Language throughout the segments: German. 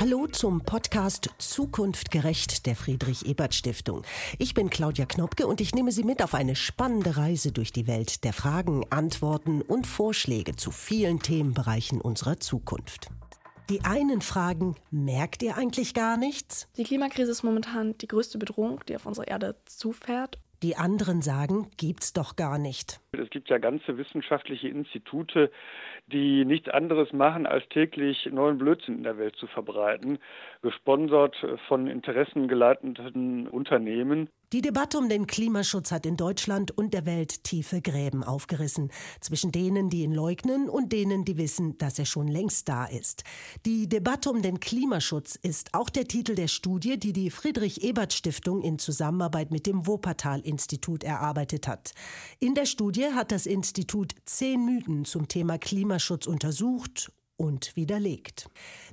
Hallo zum Podcast Zukunft gerecht der Friedrich Ebert Stiftung. Ich bin Claudia Knopke und ich nehme Sie mit auf eine spannende Reise durch die Welt der Fragen, Antworten und Vorschläge zu vielen Themenbereichen unserer Zukunft. Die einen fragen, merkt ihr eigentlich gar nichts? Die Klimakrise ist momentan die größte Bedrohung, die auf unsere Erde zufährt. Die anderen sagen, gibt's doch gar nicht. Es gibt ja ganze wissenschaftliche Institute, die nichts anderes machen, als täglich neuen Blödsinn in der Welt zu verbreiten, gesponsert von interessengeleiteten Unternehmen. Die Debatte um den Klimaschutz hat in Deutschland und der Welt tiefe Gräben aufgerissen. Zwischen denen, die ihn leugnen und denen, die wissen, dass er schon längst da ist. Die Debatte um den Klimaschutz ist auch der Titel der Studie, die die Friedrich-Ebert-Stiftung in Zusammenarbeit mit dem Wuppertal-Institut erarbeitet hat. In der Studie hat das Institut zehn Mythen zum Thema Klimaschutz untersucht und widerlegt.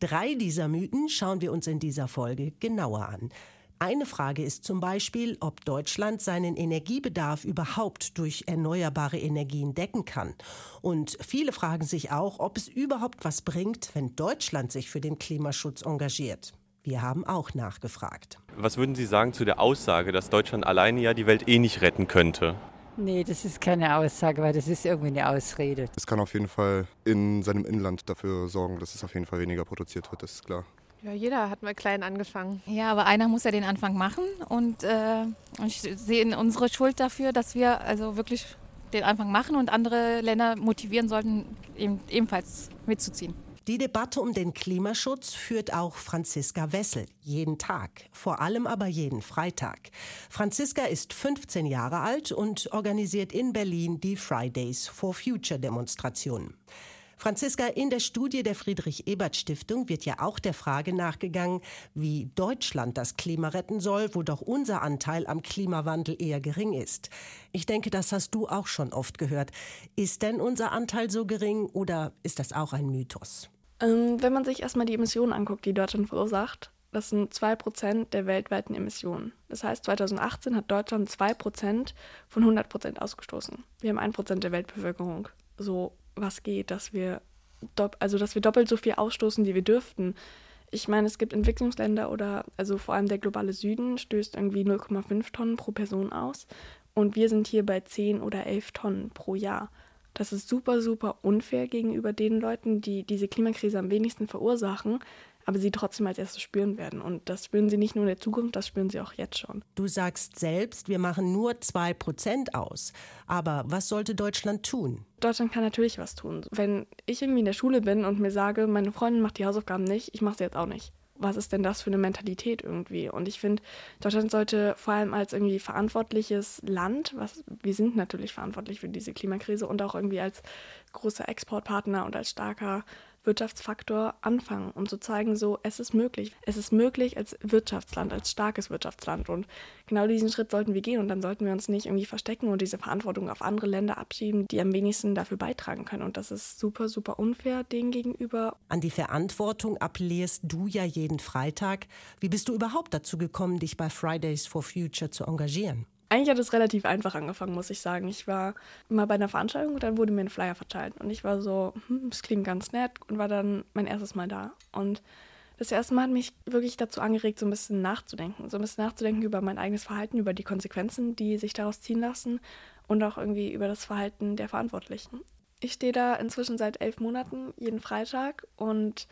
Drei dieser Mythen schauen wir uns in dieser Folge genauer an. Eine Frage ist zum Beispiel, ob Deutschland seinen Energiebedarf überhaupt durch erneuerbare Energien decken kann. Und viele fragen sich auch, ob es überhaupt was bringt, wenn Deutschland sich für den Klimaschutz engagiert. Wir haben auch nachgefragt. Was würden Sie sagen zu der Aussage, dass Deutschland alleine ja die Welt eh nicht retten könnte? Nee, das ist keine Aussage, weil das ist irgendwie eine Ausrede. Es kann auf jeden Fall in seinem Inland dafür sorgen, dass es auf jeden Fall weniger produziert wird, das ist klar. Ja, jeder hat mal klein angefangen. Ja, aber einer muss ja den Anfang machen und äh, ich sehe unsere Schuld dafür, dass wir also wirklich den Anfang machen und andere Länder motivieren sollten, eben, ebenfalls mitzuziehen. Die Debatte um den Klimaschutz führt auch Franziska Wessel jeden Tag, vor allem aber jeden Freitag. Franziska ist 15 Jahre alt und organisiert in Berlin die Fridays for Future Demonstrationen. Franziska, in der Studie der Friedrich-Ebert-Stiftung wird ja auch der Frage nachgegangen, wie Deutschland das Klima retten soll, wo doch unser Anteil am Klimawandel eher gering ist. Ich denke, das hast du auch schon oft gehört. Ist denn unser Anteil so gering oder ist das auch ein Mythos? Ähm, wenn man sich erstmal die Emissionen anguckt, die Deutschland verursacht, das sind 2% der weltweiten Emissionen. Das heißt, 2018 hat Deutschland 2% von 100% ausgestoßen. Wir haben 1% der Weltbevölkerung. So was geht, dass wir, also dass wir doppelt so viel ausstoßen, wie wir dürften. Ich meine, es gibt Entwicklungsländer oder, also vor allem der globale Süden stößt irgendwie 0,5 Tonnen pro Person aus und wir sind hier bei 10 oder 11 Tonnen pro Jahr. Das ist super, super unfair gegenüber den Leuten, die diese Klimakrise am wenigsten verursachen, aber sie trotzdem als erstes spüren werden. Und das spüren sie nicht nur in der Zukunft, das spüren sie auch jetzt schon. Du sagst selbst, wir machen nur 2% aus. Aber was sollte Deutschland tun? Deutschland kann natürlich was tun. Wenn ich irgendwie in der Schule bin und mir sage, meine Freundin macht die Hausaufgaben nicht, ich mache sie jetzt auch nicht was ist denn das für eine Mentalität irgendwie? Und ich finde, Deutschland sollte vor allem als irgendwie verantwortliches Land, was wir sind natürlich verantwortlich für diese Klimakrise und auch irgendwie als großer Exportpartner und als starker Wirtschaftsfaktor anfangen, um zu zeigen, so, es ist möglich. Es ist möglich als Wirtschaftsland, als starkes Wirtschaftsland. Und genau diesen Schritt sollten wir gehen. Und dann sollten wir uns nicht irgendwie verstecken und diese Verantwortung auf andere Länder abschieben, die am wenigsten dafür beitragen können. Und das ist super, super unfair denen gegenüber. An die Verantwortung appellierst du ja jeden Freitag. Wie bist du überhaupt dazu gekommen, dich bei Fridays for Future zu engagieren? Eigentlich hat es relativ einfach angefangen, muss ich sagen. Ich war mal bei einer Veranstaltung und dann wurde mir ein Flyer verteilt. Und ich war so, hm, das klingt ganz nett und war dann mein erstes Mal da. Und das erste Mal hat mich wirklich dazu angeregt, so ein bisschen nachzudenken. So ein bisschen nachzudenken über mein eigenes Verhalten, über die Konsequenzen, die sich daraus ziehen lassen und auch irgendwie über das Verhalten der Verantwortlichen. Ich stehe da inzwischen seit elf Monaten jeden Freitag und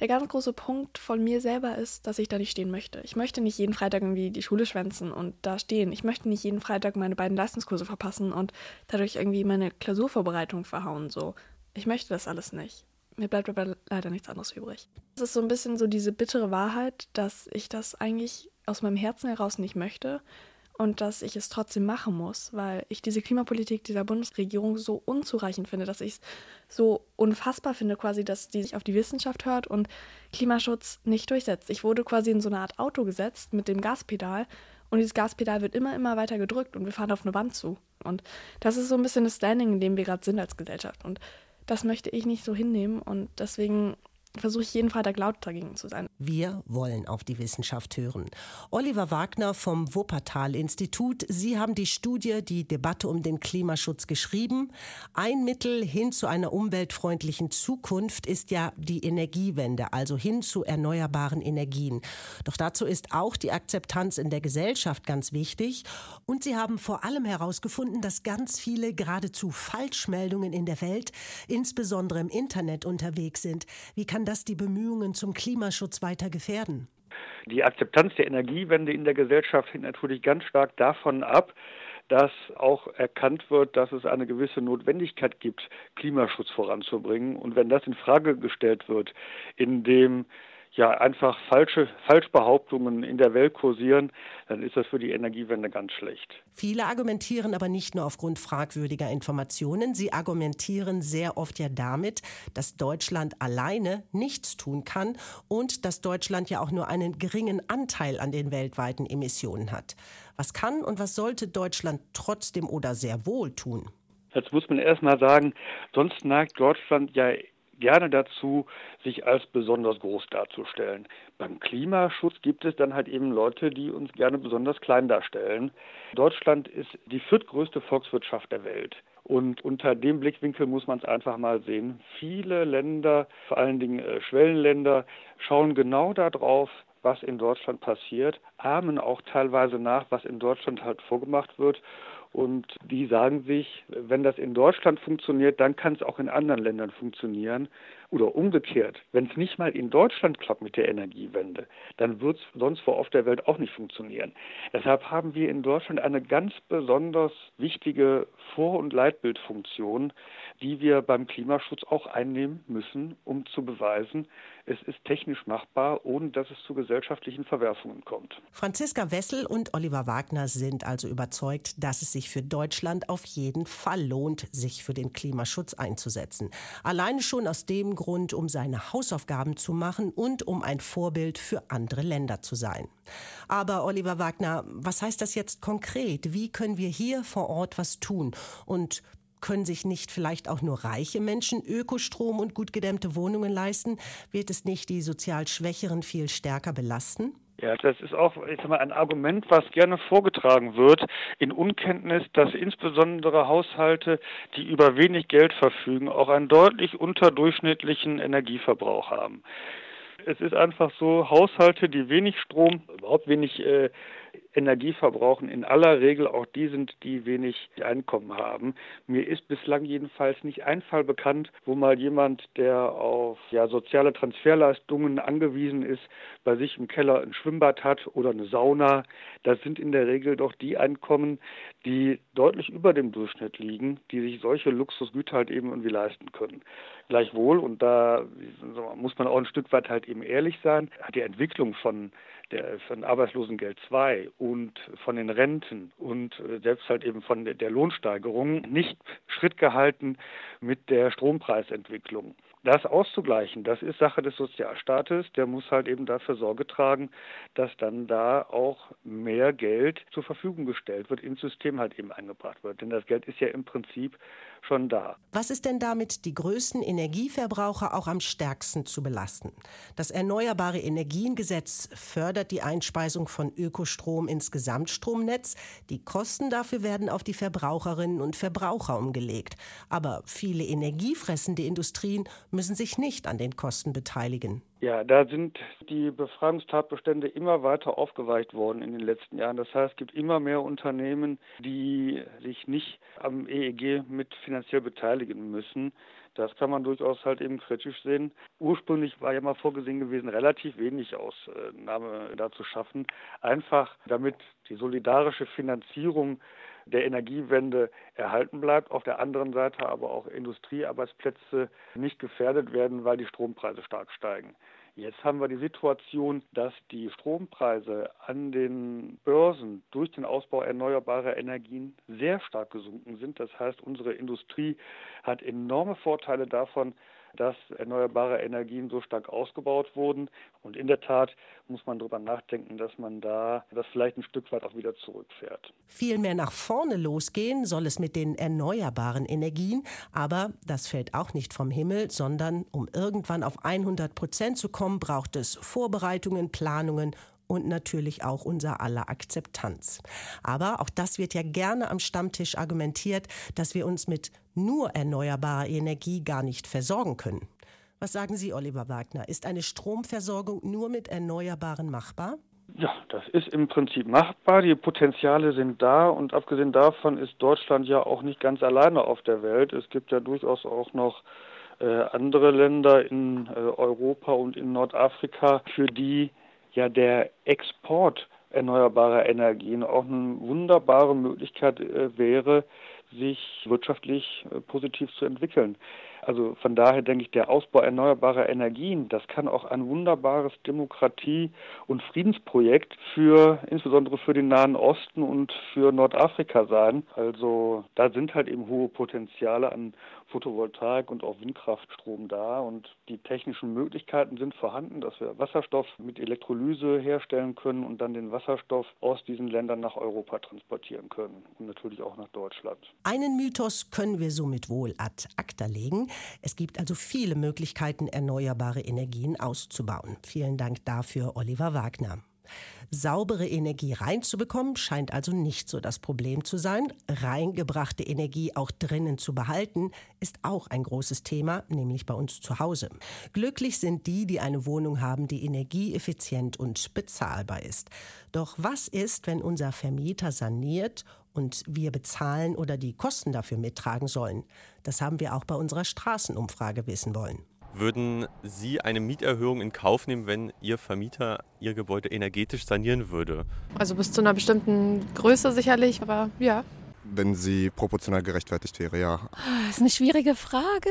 der ganz große Punkt von mir selber ist, dass ich da nicht stehen möchte. Ich möchte nicht jeden Freitag irgendwie die Schule schwänzen und da stehen. Ich möchte nicht jeden Freitag meine beiden Leistungskurse verpassen und dadurch irgendwie meine Klausurvorbereitung verhauen. So, ich möchte das alles nicht. Mir bleibt aber leider nichts anderes übrig. Es ist so ein bisschen so diese bittere Wahrheit, dass ich das eigentlich aus meinem Herzen heraus nicht möchte und dass ich es trotzdem machen muss, weil ich diese Klimapolitik dieser Bundesregierung so unzureichend finde, dass ich es so unfassbar finde, quasi, dass die sich auf die Wissenschaft hört und Klimaschutz nicht durchsetzt. Ich wurde quasi in so eine Art Auto gesetzt mit dem Gaspedal und dieses Gaspedal wird immer, immer weiter gedrückt und wir fahren auf eine Wand zu. Und das ist so ein bisschen das Standing, in dem wir gerade sind als Gesellschaft. Und das möchte ich nicht so hinnehmen und deswegen versuche ich jeden Freitag laut dagegen zu sein. Wir wollen auf die Wissenschaft hören. Oliver Wagner vom Wuppertal-Institut, Sie haben die Studie Die Debatte um den Klimaschutz geschrieben. Ein Mittel hin zu einer umweltfreundlichen Zukunft ist ja die Energiewende, also hin zu erneuerbaren Energien. Doch dazu ist auch die Akzeptanz in der Gesellschaft ganz wichtig. Und Sie haben vor allem herausgefunden, dass ganz viele geradezu Falschmeldungen in der Welt, insbesondere im Internet, unterwegs sind. Wie kann das die Bemühungen zum Klimaschutz weiter gefährden? Die Akzeptanz der Energiewende in der Gesellschaft hängt natürlich ganz stark davon ab, dass auch erkannt wird, dass es eine gewisse Notwendigkeit gibt, Klimaschutz voranzubringen. Und wenn das in Frage gestellt wird, indem ja einfach falsche Falschbehauptungen in der Welt kursieren, dann ist das für die Energiewende ganz schlecht. Viele argumentieren aber nicht nur aufgrund fragwürdiger Informationen, sie argumentieren sehr oft ja damit, dass Deutschland alleine nichts tun kann und dass Deutschland ja auch nur einen geringen Anteil an den weltweiten Emissionen hat. Was kann und was sollte Deutschland trotzdem oder sehr wohl tun? Jetzt muss man erstmal sagen, sonst neigt Deutschland ja gerne dazu, sich als besonders groß darzustellen. Beim Klimaschutz gibt es dann halt eben Leute, die uns gerne besonders klein darstellen. Deutschland ist die viertgrößte Volkswirtschaft der Welt. Und unter dem Blickwinkel muss man es einfach mal sehen. Viele Länder, vor allen Dingen äh, Schwellenländer, schauen genau darauf, was in Deutschland passiert, ahmen auch teilweise nach, was in Deutschland halt vorgemacht wird und die sagen sich, wenn das in Deutschland funktioniert, dann kann es auch in anderen Ländern funktionieren. Oder umgekehrt, wenn es nicht mal in Deutschland klappt mit der Energiewende, dann wird es sonst wo auf der Welt auch nicht funktionieren. Deshalb haben wir in Deutschland eine ganz besonders wichtige Vor- und Leitbildfunktion, die wir beim Klimaschutz auch einnehmen müssen, um zu beweisen, es ist technisch machbar, ohne dass es zu gesellschaftlichen Verwerfungen kommt. Franziska Wessel und Oliver Wagner sind also überzeugt, dass es sich für Deutschland auf jeden Fall lohnt, sich für den Klimaschutz einzusetzen. Alleine schon aus dem Grund, um seine Hausaufgaben zu machen und um ein Vorbild für andere Länder zu sein. Aber Oliver Wagner, was heißt das jetzt konkret? Wie können wir hier vor Ort was tun? Und können sich nicht vielleicht auch nur reiche Menschen Ökostrom und gut gedämmte Wohnungen leisten? Wird es nicht die sozial Schwächeren viel stärker belasten? Ja, das ist auch ich sag mal, ein Argument, was gerne vorgetragen wird, in Unkenntnis, dass insbesondere Haushalte, die über wenig Geld verfügen, auch einen deutlich unterdurchschnittlichen Energieverbrauch haben. Es ist einfach so, Haushalte, die wenig Strom, überhaupt wenig äh, Energie verbrauchen, in aller Regel auch die sind, die wenig Einkommen haben. Mir ist bislang jedenfalls nicht ein Fall bekannt, wo mal jemand, der auf ja, soziale Transferleistungen angewiesen ist, bei sich im Keller ein Schwimmbad hat oder eine Sauna. Das sind in der Regel doch die Einkommen, die deutlich über dem Durchschnitt liegen, die sich solche Luxusgüter halt eben irgendwie leisten können. Gleichwohl, und da muss man auch ein Stück weit halt eben ehrlich sein, hat die Entwicklung von der, von Arbeitslosengeld 2 und von den Renten und äh, selbst halt eben von der Lohnsteigerung nicht Schritt gehalten mit der Strompreisentwicklung. Das auszugleichen, das ist Sache des Sozialstaates. Der muss halt eben dafür Sorge tragen, dass dann da auch mehr Geld zur Verfügung gestellt wird, ins System halt eben eingebracht wird. Denn das Geld ist ja im Prinzip schon da. Was ist denn damit die größten Energieverbraucher auch am stärksten zu belasten? Das Erneuerbare Energiengesetz fördert die Einspeisung von Ökostrom ins Gesamtstromnetz. Die Kosten dafür werden auf die Verbraucherinnen und Verbraucher umgelegt. Aber viele energiefressende Industrien müssen sich nicht an den Kosten beteiligen. Ja, da sind die Befragungstatbestände immer weiter aufgeweicht worden in den letzten Jahren. Das heißt, es gibt immer mehr Unternehmen, die sich nicht am EEG mit finanziell beteiligen müssen. Das kann man durchaus halt eben kritisch sehen. Ursprünglich war ja mal vorgesehen gewesen, relativ wenig Ausnahme da zu schaffen, einfach damit die solidarische Finanzierung der Energiewende erhalten bleibt, auf der anderen Seite aber auch Industriearbeitsplätze nicht gefährdet werden, weil die Strompreise stark steigen. Jetzt haben wir die Situation, dass die Strompreise an den Börsen durch den Ausbau erneuerbarer Energien sehr stark gesunken sind. Das heißt, unsere Industrie hat enorme Vorteile davon, dass erneuerbare Energien so stark ausgebaut wurden. Und in der Tat muss man darüber nachdenken, dass man da das vielleicht ein Stück weit auch wieder zurückfährt. Viel mehr nach vorne losgehen soll es mit den erneuerbaren Energien, aber das fällt auch nicht vom Himmel, sondern um irgendwann auf 100 Prozent zu kommen, braucht es Vorbereitungen, Planungen und natürlich auch unser aller Akzeptanz. Aber auch das wird ja gerne am Stammtisch argumentiert, dass wir uns mit nur erneuerbarer Energie gar nicht versorgen können. Was sagen Sie, Oliver Wagner? Ist eine Stromversorgung nur mit Erneuerbaren machbar? Ja, das ist im Prinzip machbar. Die Potenziale sind da und abgesehen davon ist Deutschland ja auch nicht ganz alleine auf der Welt. Es gibt ja durchaus auch noch äh, andere Länder in äh, Europa und in Nordafrika, für die ja der Export erneuerbarer Energien auch eine wunderbare Möglichkeit äh, wäre, sich wirtschaftlich äh, positiv zu entwickeln. Also von daher denke ich, der Ausbau erneuerbarer Energien, das kann auch ein wunderbares Demokratie- und Friedensprojekt für insbesondere für den Nahen Osten und für Nordafrika sein. Also da sind halt eben hohe Potenziale an Photovoltaik und auch Windkraftstrom da und die technischen Möglichkeiten sind vorhanden, dass wir Wasserstoff mit Elektrolyse herstellen können und dann den Wasserstoff aus diesen Ländern nach Europa transportieren können und natürlich auch nach Deutschland. Einen Mythos können wir somit wohl ad acta legen. Es gibt also viele Möglichkeiten, erneuerbare Energien auszubauen. Vielen Dank dafür, Oliver Wagner. Saubere Energie reinzubekommen scheint also nicht so das Problem zu sein. Reingebrachte Energie auch drinnen zu behalten, ist auch ein großes Thema, nämlich bei uns zu Hause. Glücklich sind die, die eine Wohnung haben, die energieeffizient und bezahlbar ist. Doch was ist, wenn unser Vermieter saniert und wir bezahlen oder die Kosten dafür mittragen sollen? Das haben wir auch bei unserer Straßenumfrage wissen wollen. Würden Sie eine Mieterhöhung in Kauf nehmen, wenn Ihr Vermieter Ihr Gebäude energetisch sanieren würde? Also bis zu einer bestimmten Größe sicherlich, aber ja. Wenn sie proportional gerechtfertigt wäre, ja. Das ist eine schwierige Frage.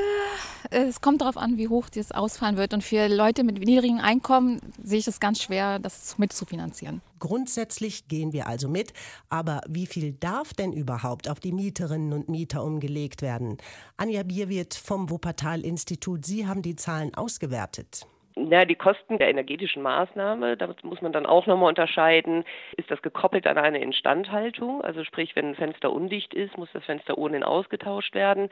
Es kommt darauf an, wie hoch das ausfallen wird. Und für Leute mit niedrigem Einkommen sehe ich es ganz schwer, das mitzufinanzieren. Grundsätzlich gehen wir also mit, aber wie viel darf denn überhaupt auf die Mieterinnen und Mieter umgelegt werden? Anja Bierwirt vom Wuppertal-Institut, Sie haben die Zahlen ausgewertet. Ja, die Kosten der energetischen Maßnahme, da muss man dann auch nochmal unterscheiden, ist das gekoppelt an eine Instandhaltung? Also sprich, wenn ein Fenster undicht ist, muss das Fenster ohnehin ausgetauscht werden.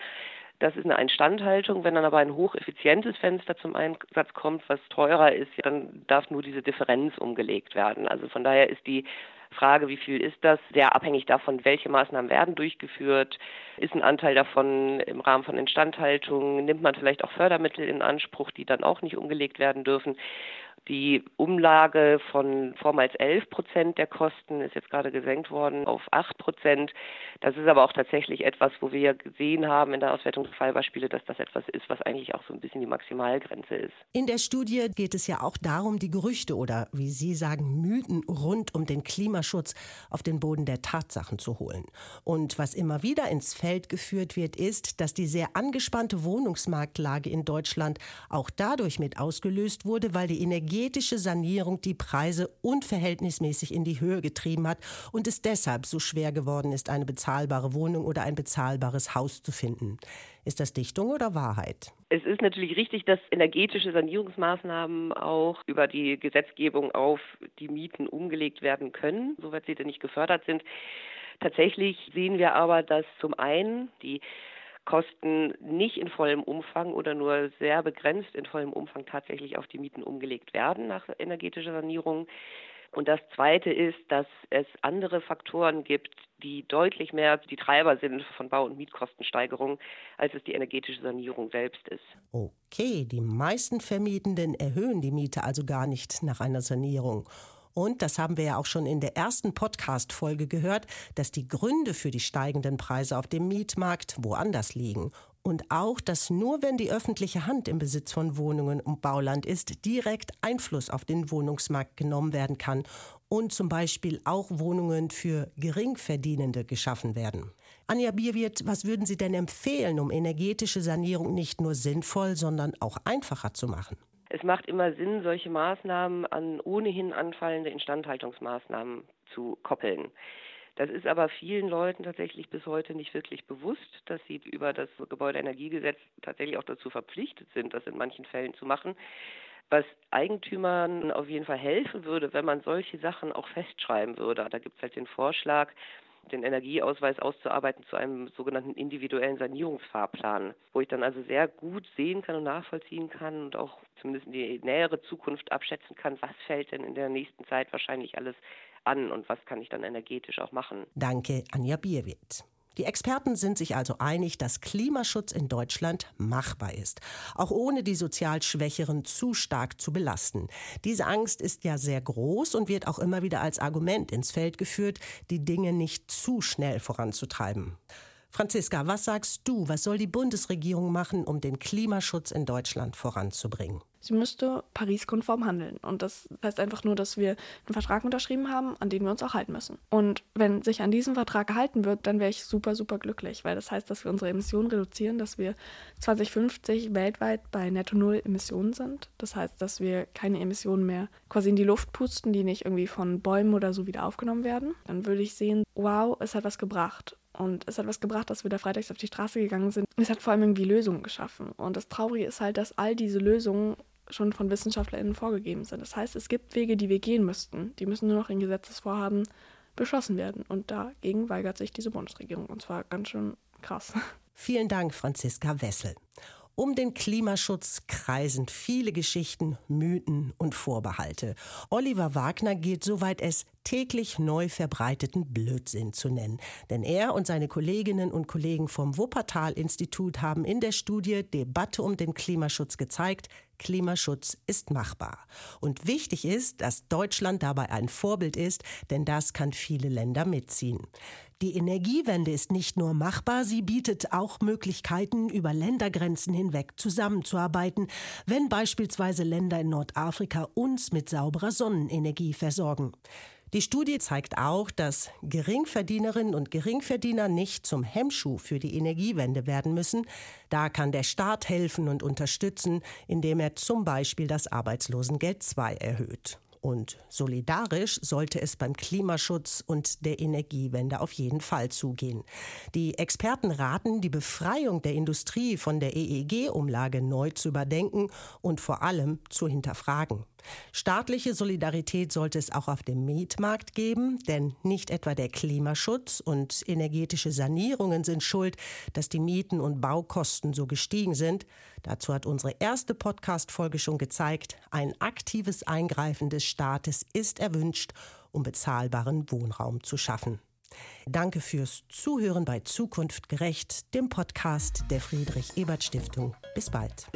Das ist eine Instandhaltung. Wenn dann aber ein hocheffizientes Fenster zum Einsatz kommt, was teurer ist, dann darf nur diese Differenz umgelegt werden. Also von daher ist die Frage, wie viel ist das, sehr abhängig davon, welche Maßnahmen werden durchgeführt. Ist ein Anteil davon im Rahmen von Instandhaltung? Nimmt man vielleicht auch Fördermittel in Anspruch, die dann auch nicht umgelegt werden dürfen? Die Umlage von vormals 11 Prozent der Kosten ist jetzt gerade gesenkt worden auf 8 Prozent. Das ist aber auch tatsächlich etwas, wo wir gesehen haben in der Auswertung der Fallbeispiele, dass das etwas ist, was eigentlich auch so ein bisschen die Maximalgrenze ist. In der Studie geht es ja auch darum, die Gerüchte oder wie Sie sagen, Mythen rund um den Klimaschutz auf den Boden der Tatsachen zu holen. Und was immer wieder ins Feld geführt wird, ist, dass die sehr angespannte Wohnungsmarktlage in Deutschland auch dadurch mit ausgelöst wurde, weil die Energie energetische Sanierung die Preise unverhältnismäßig in die Höhe getrieben hat und es deshalb so schwer geworden ist, eine bezahlbare Wohnung oder ein bezahlbares Haus zu finden. Ist das Dichtung oder Wahrheit? Es ist natürlich richtig, dass energetische Sanierungsmaßnahmen auch über die Gesetzgebung auf die Mieten umgelegt werden können, soweit sie denn nicht gefördert sind. Tatsächlich sehen wir aber, dass zum einen die Kosten nicht in vollem Umfang oder nur sehr begrenzt in vollem Umfang tatsächlich auf die Mieten umgelegt werden nach energetischer Sanierung. Und das Zweite ist, dass es andere Faktoren gibt, die deutlich mehr die Treiber sind von Bau- und Mietkostensteigerungen, als es die energetische Sanierung selbst ist. Okay, die meisten Vermietenden erhöhen die Miete also gar nicht nach einer Sanierung. Und das haben wir ja auch schon in der ersten Podcast-Folge gehört, dass die Gründe für die steigenden Preise auf dem Mietmarkt woanders liegen. Und auch, dass nur wenn die öffentliche Hand im Besitz von Wohnungen und Bauland ist, direkt Einfluss auf den Wohnungsmarkt genommen werden kann und zum Beispiel auch Wohnungen für Geringverdienende geschaffen werden. Anja Bierwirt, was würden Sie denn empfehlen, um energetische Sanierung nicht nur sinnvoll, sondern auch einfacher zu machen? Es macht immer Sinn, solche Maßnahmen an ohnehin anfallende Instandhaltungsmaßnahmen zu koppeln. Das ist aber vielen Leuten tatsächlich bis heute nicht wirklich bewusst, dass sie über das Gebäudeenergiegesetz tatsächlich auch dazu verpflichtet sind, das in manchen Fällen zu machen. Was Eigentümern auf jeden Fall helfen würde, wenn man solche Sachen auch festschreiben würde. Da gibt es halt den Vorschlag, den Energieausweis auszuarbeiten zu einem sogenannten individuellen Sanierungsfahrplan, wo ich dann also sehr gut sehen kann und nachvollziehen kann und auch zumindest in die nähere Zukunft abschätzen kann, was fällt denn in der nächsten Zeit wahrscheinlich alles an und was kann ich dann energetisch auch machen. Danke, Anja Bierwitt. Die Experten sind sich also einig, dass Klimaschutz in Deutschland machbar ist, auch ohne die sozial Schwächeren zu stark zu belasten. Diese Angst ist ja sehr groß und wird auch immer wieder als Argument ins Feld geführt, die Dinge nicht zu schnell voranzutreiben. Franziska, was sagst du, was soll die Bundesregierung machen, um den Klimaschutz in Deutschland voranzubringen? Sie müsste Paris-konform handeln. Und das heißt einfach nur, dass wir einen Vertrag unterschrieben haben, an den wir uns auch halten müssen. Und wenn sich an diesem Vertrag gehalten wird, dann wäre ich super, super glücklich, weil das heißt, dass wir unsere Emissionen reduzieren, dass wir 2050 weltweit bei Netto Null Emissionen sind. Das heißt, dass wir keine Emissionen mehr quasi in die Luft pusten, die nicht irgendwie von Bäumen oder so wieder aufgenommen werden. Dann würde ich sehen, wow, es hat was gebracht. Und es hat was gebracht, dass wir da freitags auf die Straße gegangen sind. Es hat vor allem irgendwie Lösungen geschaffen. Und das Traurige ist halt, dass all diese Lösungen schon von WissenschaftlerInnen vorgegeben sind. Das heißt, es gibt Wege, die wir gehen müssten. Die müssen nur noch in Gesetzesvorhaben beschlossen werden. Und dagegen weigert sich diese Bundesregierung. Und zwar ganz schön krass. Vielen Dank, Franziska Wessel. Um den Klimaschutz kreisen viele Geschichten, Mythen und Vorbehalte. Oliver Wagner geht so weit es täglich neu verbreiteten Blödsinn zu nennen. Denn er und seine Kolleginnen und Kollegen vom Wuppertal-Institut haben in der Studie Debatte um den Klimaschutz gezeigt, Klimaschutz ist machbar. Und wichtig ist, dass Deutschland dabei ein Vorbild ist, denn das kann viele Länder mitziehen. Die Energiewende ist nicht nur machbar, sie bietet auch Möglichkeiten, über Ländergrenzen hinweg zusammenzuarbeiten, wenn beispielsweise Länder in Nordafrika uns mit sauberer Sonnenenergie versorgen. Die Studie zeigt auch, dass Geringverdienerinnen und Geringverdiener nicht zum Hemmschuh für die Energiewende werden müssen. Da kann der Staat helfen und unterstützen, indem er zum Beispiel das Arbeitslosengeld II erhöht. Und solidarisch sollte es beim Klimaschutz und der Energiewende auf jeden Fall zugehen. Die Experten raten, die Befreiung der Industrie von der EEG-Umlage neu zu überdenken und vor allem zu hinterfragen. Staatliche Solidarität sollte es auch auf dem Mietmarkt geben, denn nicht etwa der Klimaschutz und energetische Sanierungen sind schuld, dass die Mieten und Baukosten so gestiegen sind. Dazu hat unsere erste Podcast-Folge schon gezeigt, ein aktives Eingreifen des Staates ist erwünscht, um bezahlbaren Wohnraum zu schaffen. Danke fürs Zuhören bei Zukunft gerecht, dem Podcast der Friedrich Ebert Stiftung. Bis bald.